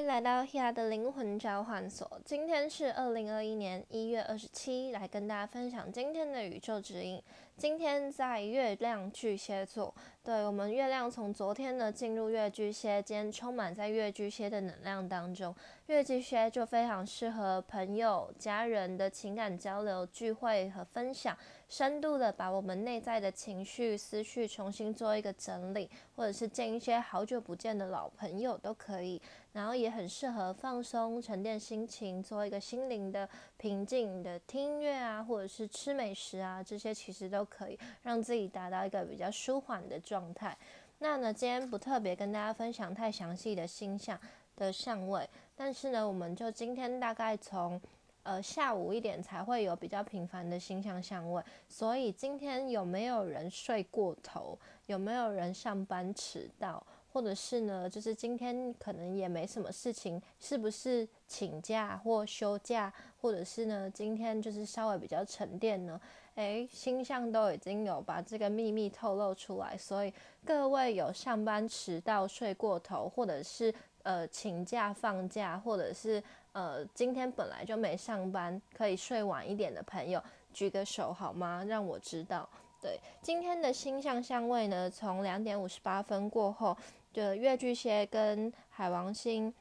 迎来到 Hia 的灵魂交换所。今天是二零二一年一月二十七，来跟大家分享今天的宇宙指引。今天在月亮巨蟹座，对我们月亮从昨天呢进入月巨蟹，今天充满在月巨蟹的能量当中。月巨蟹就非常适合朋友、家人的情感交流、聚会和分享，深度的把我们内在的情绪、思绪重新做一个整理，或者是见一些好久不见的老朋友都可以。然后也很适合放松、沉淀心情，做一个心灵的平静的听音乐啊，或者是吃美食啊，这些其实都可以让自己达到一个比较舒缓的状态。那呢，今天不特别跟大家分享太详细的星象的相位，但是呢，我们就今天大概从呃下午一点才会有比较频繁的星象相位，所以今天有没有人睡过头？有没有人上班迟到？或者是呢，就是今天可能也没什么事情，是不是请假或休假？或者是呢，今天就是稍微比较沉淀呢？诶，星象都已经有把这个秘密透露出来，所以各位有上班迟到、睡过头，或者是呃请假放假，或者是呃今天本来就没上班，可以睡晚一点的朋友，举个手好吗？让我知道。对，今天的星象相位呢，从两点五十八分过后。的月巨蟹跟海王星、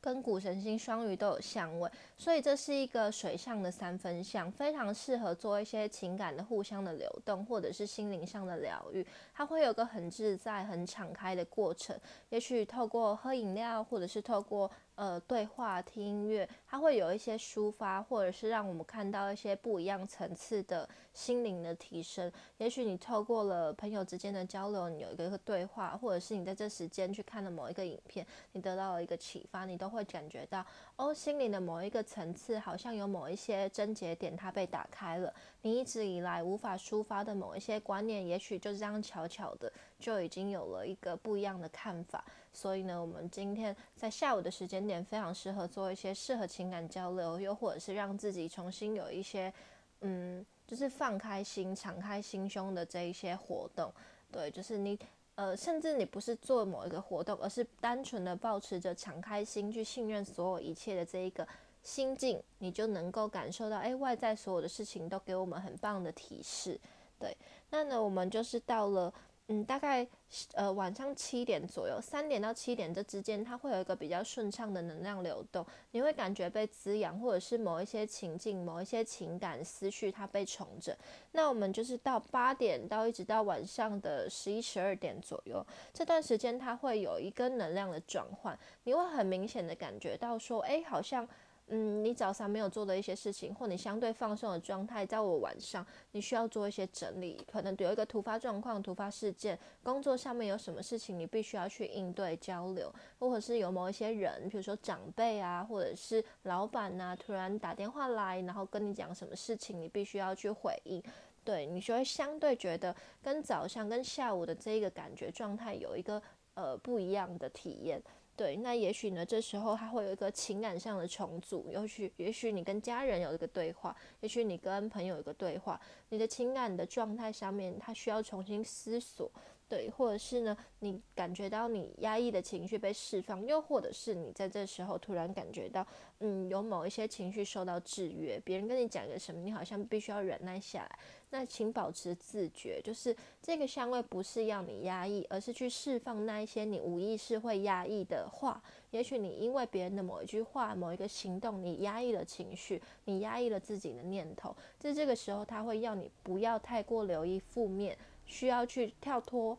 跟谷神星双鱼都有相位，所以这是一个水象的三分相，非常适合做一些情感的互相的流动，或者是心灵上的疗愈。它会有个很自在、很敞开的过程，也许透过喝饮料，或者是透过。呃，对话、听音乐，它会有一些抒发，或者是让我们看到一些不一样层次的心灵的提升。也许你透过了朋友之间的交流，你有一个对话，或者是你在这时间去看了某一个影片，你得到了一个启发，你都会感觉到哦，心灵的某一个层次好像有某一些症结点它被打开了。你一直以来无法抒发的某一些观念，也许就这样悄悄的就已经有了一个不一样的看法。所以呢，我们今天在下午的时间点非常适合做一些适合情感交流，又或者是让自己重新有一些，嗯，就是放开心、敞开心胸的这一些活动。对，就是你，呃，甚至你不是做某一个活动，而是单纯的保持着敞开心去信任所有一切的这一个心境，你就能够感受到，哎，外在所有的事情都给我们很棒的提示。对，那呢，我们就是到了。嗯，大概呃晚上七点左右，三点到七点这之间，它会有一个比较顺畅的能量流动，你会感觉被滋养，或者是某一些情境、某一些情感思绪它被重整。那我们就是到八点到一直到晚上的十一、十二点左右这段时间，它会有一个能量的转换，你会很明显的感觉到说，哎，好像。嗯，你早上没有做的一些事情，或你相对放松的状态，在我晚上你需要做一些整理，可能有一个突发状况、突发事件，工作上面有什么事情你必须要去应对交流，或者是有某一些人，比如说长辈啊，或者是老板呐，突然打电话来，然后跟你讲什么事情，你必须要去回应，对你就会相对觉得跟早上跟下午的这一个感觉状态有一个呃不一样的体验。对，那也许呢，这时候他会有一个情感上的重组，也许也许你跟家人有一个对话，也许你跟朋友有一个对话，你的情感的状态上面，他需要重新思索。对，或者是呢，你感觉到你压抑的情绪被释放，又或者是你在这时候突然感觉到，嗯，有某一些情绪受到制约，别人跟你讲个什么，你好像必须要忍耐下来。那请保持自觉，就是这个香味不是要你压抑，而是去释放那一些你无意识会压抑的话。也许你因为别人的某一句话、某一个行动，你压抑了情绪，你压抑了自己的念头，在这个时候，他会要你不要太过留意负面。需要去跳脱，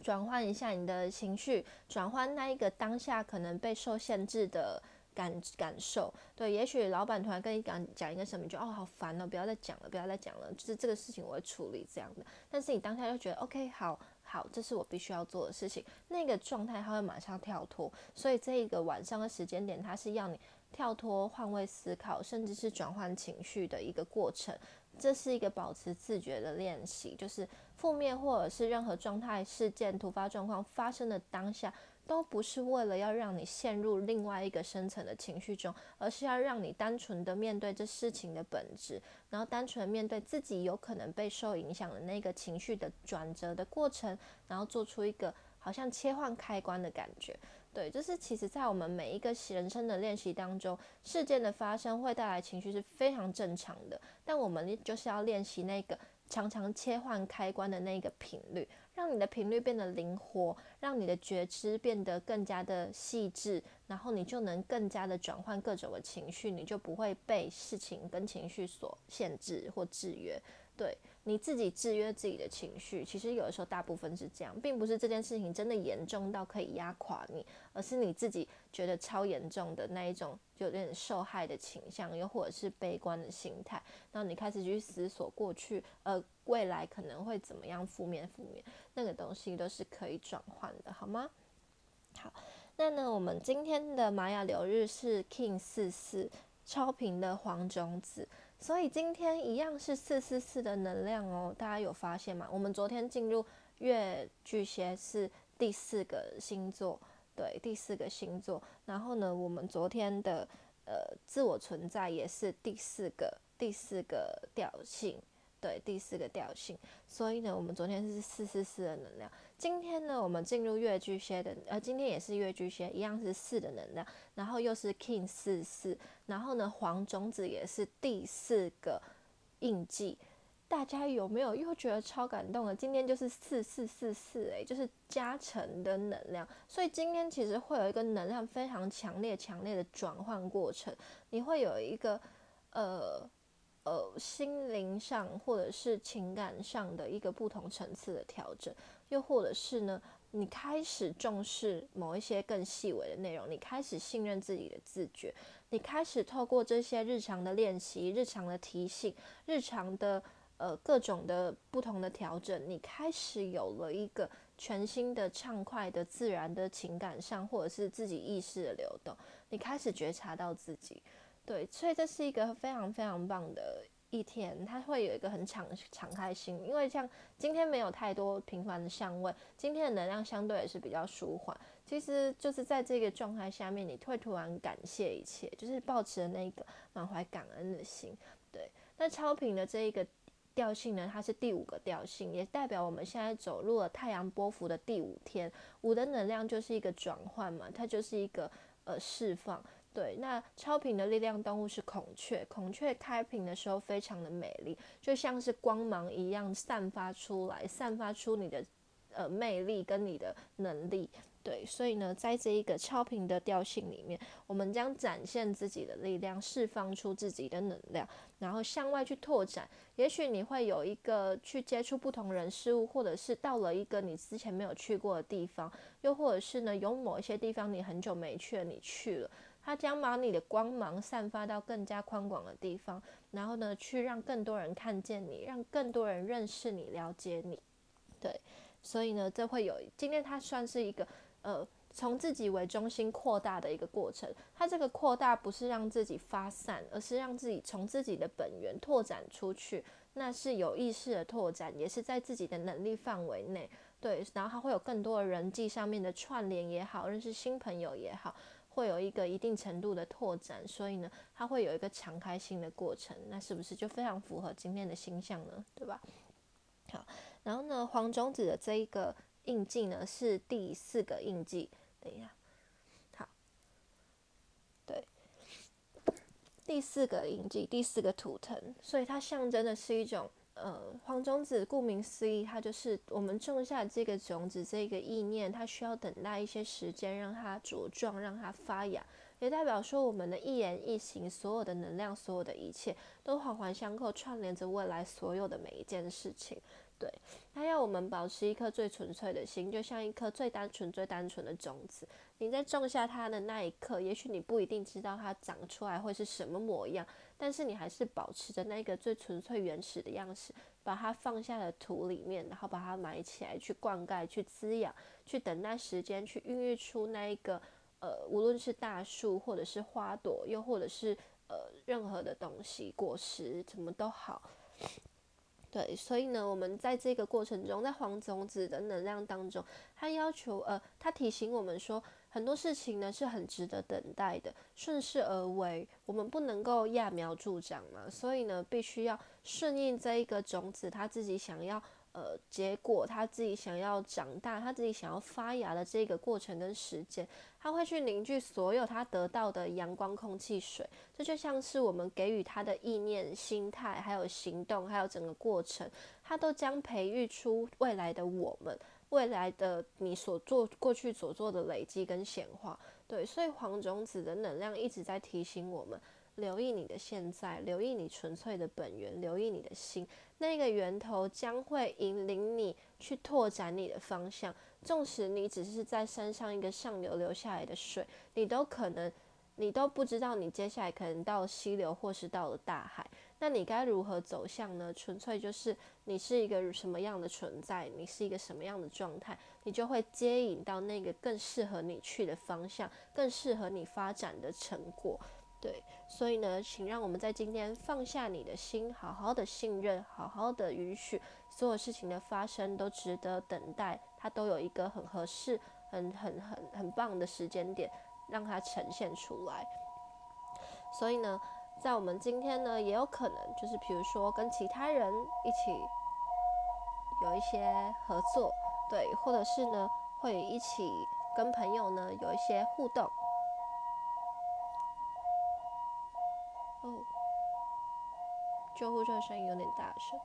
转换一下你的情绪，转换那一个当下可能被受限制的感感受。对，也许老板突然跟你讲讲一个什么，就哦好烦哦，不要再讲了，不要再讲了，就是这个事情我会处理这样的。但是你当下就觉得 OK，好好，这是我必须要做的事情，那个状态他会马上跳脱。所以这一个晚上的时间点，它是要你跳脱、换位思考，甚至是转换情绪的一个过程。这是一个保持自觉的练习，就是负面或者是任何状态、事件、突发状况发生的当下，都不是为了要让你陷入另外一个深层的情绪中，而是要让你单纯的面对这事情的本质，然后单纯面对自己有可能被受影响的那个情绪的转折的过程，然后做出一个好像切换开关的感觉。对，就是其实在我们每一个人生的练习当中，事件的发生会带来情绪是非常正常的，但我们就是要练习那个常常切换开关的那个频率。让你的频率变得灵活，让你的觉知变得更加的细致，然后你就能更加的转换各种的情绪，你就不会被事情跟情绪所限制或制约。对你自己制约自己的情绪，其实有的时候大部分是这样，并不是这件事情真的严重到可以压垮你，而是你自己觉得超严重的那一种，就有点受害的倾向，又或者是悲观的心态，然后你开始去思索过去，呃，未来可能会怎么样，负面负面，那个东西都是可以转换的，好吗？好，那呢，我们今天的玛雅流日是 King 四四超频的黄种子。所以今天一样是四四四的能量哦，大家有发现吗？我们昨天进入月巨蟹是第四个星座，对，第四个星座。然后呢，我们昨天的呃自我存在也是第四个第四个调性。对，第四个调性，所以呢，我们昨天是四四四的能量，今天呢，我们进入月巨蟹的，呃，今天也是月巨蟹，一样是四的能量，然后又是 King 四四，然后呢，黄种子也是第四个印记，大家有没有又觉得超感动的？今天就是四四四四，诶，就是加成的能量，所以今天其实会有一个能量非常强烈、强烈的转换过程，你会有一个，呃。呃，心灵上或者是情感上的一个不同层次的调整，又或者是呢，你开始重视某一些更细微的内容，你开始信任自己的自觉，你开始透过这些日常的练习、日常的提醒、日常的呃各种的不同的调整，你开始有了一个全新的畅快的自然的情感上，或者是自己意识的流动，你开始觉察到自己。对，所以这是一个非常非常棒的一天，它会有一个很敞敞开心，因为像今天没有太多频繁的相位，今天的能量相对也是比较舒缓。其实就是在这个状态下面，你会突然感谢一切，就是保持了那个满怀感恩的心。对，那超频的这一个调性呢，它是第五个调性，也代表我们现在走入了太阳波幅的第五天。五的能量就是一个转换嘛，它就是一个呃释放。对，那超频的力量动物是孔雀。孔雀开屏的时候非常的美丽，就像是光芒一样散发出来，散发出你的呃魅力跟你的能力。对，所以呢，在这一个超频的调性里面，我们将展现自己的力量，释放出自己的能量，然后向外去拓展。也许你会有一个去接触不同人事物，或者是到了一个你之前没有去过的地方，又或者是呢，有某一些地方你很久没去了，你去了。它将把你的光芒散发到更加宽广的地方，然后呢，去让更多人看见你，让更多人认识你、了解你。对，所以呢，这会有今天它算是一个呃，从自己为中心扩大的一个过程。它这个扩大不是让自己发散，而是让自己从自己的本源拓展出去。那是有意识的拓展，也是在自己的能力范围内。对，然后它会有更多的人际上面的串联也好，认识新朋友也好。会有一个一定程度的拓展，所以呢，它会有一个敞开心的过程，那是不是就非常符合今天的星象呢？对吧？好，然后呢，黄种子的这一个印记呢是第四个印记，等一下，好，对，第四个印记，第四个图腾，所以它象征的是一种。呃，黄种子顾名思义，它就是我们种下这个种子，这个意念，它需要等待一些时间，让它茁壮，让它发芽，也代表说我们的一言一行，所有的能量，所有的一切，都环环相扣，串联着未来所有的每一件事情。对，它要我们保持一颗最纯粹的心，就像一颗最单纯、最单纯的种子。你在种下它的那一刻，也许你不一定知道它长出来会是什么模样。但是你还是保持着那个最纯粹原始的样式，把它放下了土里面，然后把它埋起来，去灌溉，去滋养，去等待时间，去孕育出那一个呃，无论是大树，或者是花朵，又或者是呃任何的东西，果实，怎么都好。对，所以呢，我们在这个过程中，在黄种子的能量当中，它要求呃，它提醒我们说。很多事情呢是很值得等待的，顺势而为。我们不能够揠苗助长嘛，所以呢，必须要顺应这一个种子，他自己想要呃结果，他自己想要长大，他自己想要发芽的这个过程跟时间，他会去凝聚所有他得到的阳光、空气、水，这就像是我们给予他的意念、心态，还有行动，还有整个过程，他都将培育出未来的我们。未来的你所做过去所做的累积跟显化，对，所以黄种子的能量一直在提醒我们，留意你的现在，留意你纯粹的本源，留意你的心，那个源头将会引领你去拓展你的方向。纵使你只是在山上一个上流流下来的水，你都可能，你都不知道你接下来可能到溪流或是到了大海。那你该如何走向呢？纯粹就是你是一个什么样的存在，你是一个什么样的状态，你就会接引到那个更适合你去的方向，更适合你发展的成果。对，所以呢，请让我们在今天放下你的心，好好的信任，好好的允许所有事情的发生都值得等待，它都有一个很合适、很很很很棒的时间点，让它呈现出来。所以呢。在我们今天呢，也有可能就是比如说跟其他人一起有一些合作，对，或者是呢会一起跟朋友呢有一些互动。救护车声音有点大声。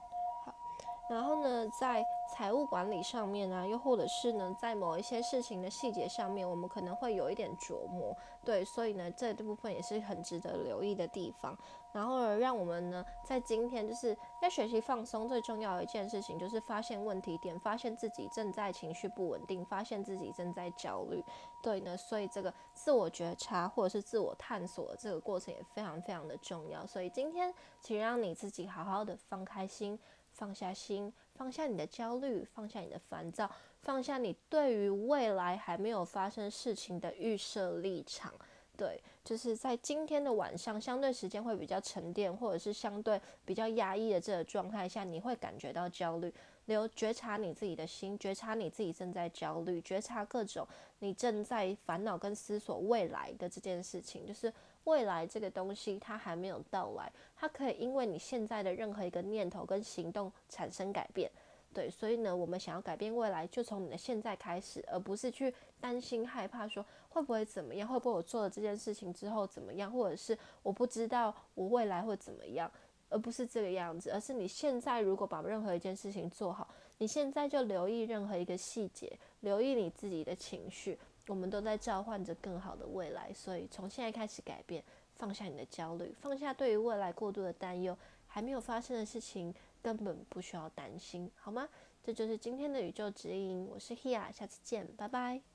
然后呢，在财务管理上面啊，又或者是呢，在某一些事情的细节上面，我们可能会有一点琢磨。对，所以呢，这部分也是很值得留意的地方。然后让我们呢，在今天就是在学习放松，最重要的一件事情就是发现问题点，发现自己正在情绪不稳定，发现自己正在焦虑。对呢，所以这个自我觉察或者是自我探索这个过程也非常非常的重要。所以今天，请让你自己好好的放开心，放下心，放下你的焦虑，放下你的烦躁。放下你对于未来还没有发生事情的预设立场，对，就是在今天的晚上，相对时间会比较沉淀，或者是相对比较压抑的这个状态下，你会感觉到焦虑。留觉察你自己的心，觉察你自己正在焦虑，觉察各种你正在烦恼跟思索未来的这件事情，就是未来这个东西它还没有到来，它可以因为你现在的任何一个念头跟行动产生改变。对，所以呢，我们想要改变未来，就从你的现在开始，而不是去担心害怕说会不会怎么样，会不会我做了这件事情之后怎么样，或者是我不知道我未来会怎么样，而不是这个样子，而是你现在如果把任何一件事情做好，你现在就留意任何一个细节，留意你自己的情绪，我们都在召唤着更好的未来。所以从现在开始改变，放下你的焦虑，放下对于未来过度的担忧，还没有发生的事情。根本不需要担心，好吗？这就是今天的宇宙指引。我是 Hia，下次见，拜拜。